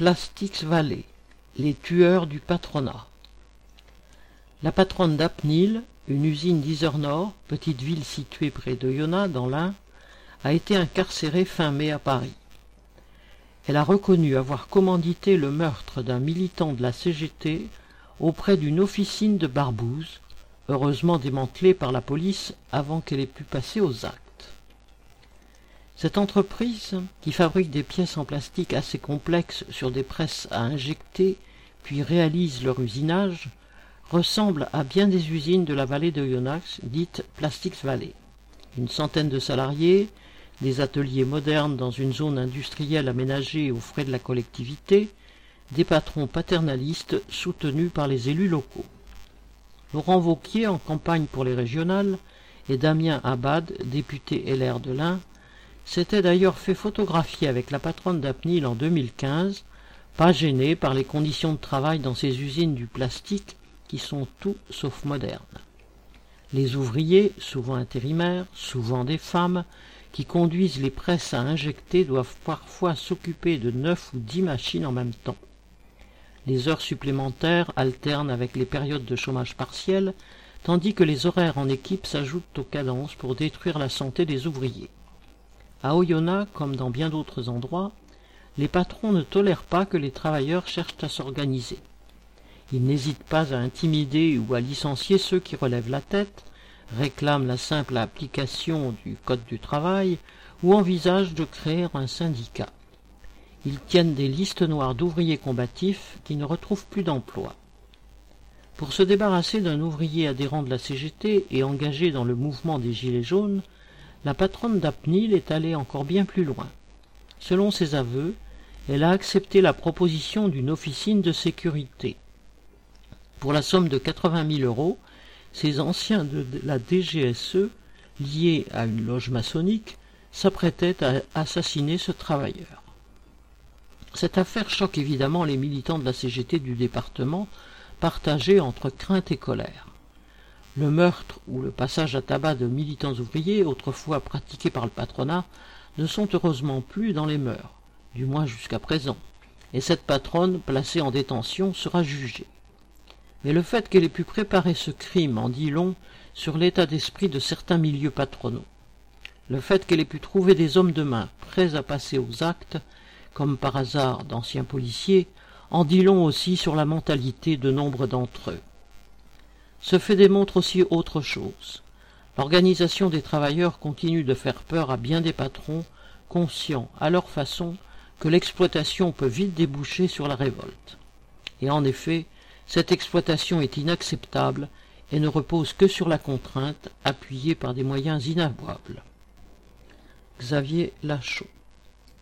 Plastics Valley, les tueurs du patronat. La patronne d'Apnil, une usine d'Isernord, petite ville située près de Yona, dans l'Ain, a été incarcérée fin mai à Paris. Elle a reconnu avoir commandité le meurtre d'un militant de la CGT auprès d'une officine de Barbouze, heureusement démantelée par la police avant qu'elle ait pu passer aux actes. Cette entreprise, qui fabrique des pièces en plastique assez complexes sur des presses à injecter, puis réalise leur usinage, ressemble à bien des usines de la vallée de Yonax, dites Plastics Valley. Une centaine de salariés, des ateliers modernes dans une zone industrielle aménagée aux frais de la collectivité, des patrons paternalistes soutenus par les élus locaux. Laurent Vauquier, en campagne pour les régionales, et Damien Abad, député LR de l'Ain, s'était d'ailleurs fait photographier avec la patronne d'Apnil en 2015, pas gêné par les conditions de travail dans ces usines du plastique qui sont tout sauf modernes. Les ouvriers, souvent intérimaires, souvent des femmes, qui conduisent les presses à injecter doivent parfois s'occuper de neuf ou dix machines en même temps. Les heures supplémentaires alternent avec les périodes de chômage partiel, tandis que les horaires en équipe s'ajoutent aux cadences pour détruire la santé des ouvriers. À Oyonnax, comme dans bien d'autres endroits, les patrons ne tolèrent pas que les travailleurs cherchent à s'organiser. Ils n'hésitent pas à intimider ou à licencier ceux qui relèvent la tête, réclament la simple application du Code du travail ou envisagent de créer un syndicat. Ils tiennent des listes noires d'ouvriers combatifs qui ne retrouvent plus d'emploi. Pour se débarrasser d'un ouvrier adhérent de la CGT et engagé dans le mouvement des Gilets jaunes, la patronne d'Apnil est allée encore bien plus loin. Selon ses aveux, elle a accepté la proposition d'une officine de sécurité. Pour la somme de 80 000 euros, ces anciens de la DGSE, liés à une loge maçonnique, s'apprêtaient à assassiner ce travailleur. Cette affaire choque évidemment les militants de la CGT du département, partagés entre crainte et colère. Le meurtre ou le passage à tabac de militants ouvriers, autrefois pratiqués par le patronat, ne sont heureusement plus dans les mœurs, du moins jusqu'à présent, et cette patronne, placée en détention, sera jugée. Mais le fait qu'elle ait pu préparer ce crime en dit long sur l'état d'esprit de certains milieux patronaux. Le fait qu'elle ait pu trouver des hommes de main prêts à passer aux actes, comme par hasard d'anciens policiers, en dit long aussi sur la mentalité de nombre d'entre eux. Ce fait démontre aussi autre chose. L'organisation des travailleurs continue de faire peur à bien des patrons, conscients, à leur façon, que l'exploitation peut vite déboucher sur la révolte. Et en effet, cette exploitation est inacceptable et ne repose que sur la contrainte, appuyée par des moyens inavouables. Xavier Lachaud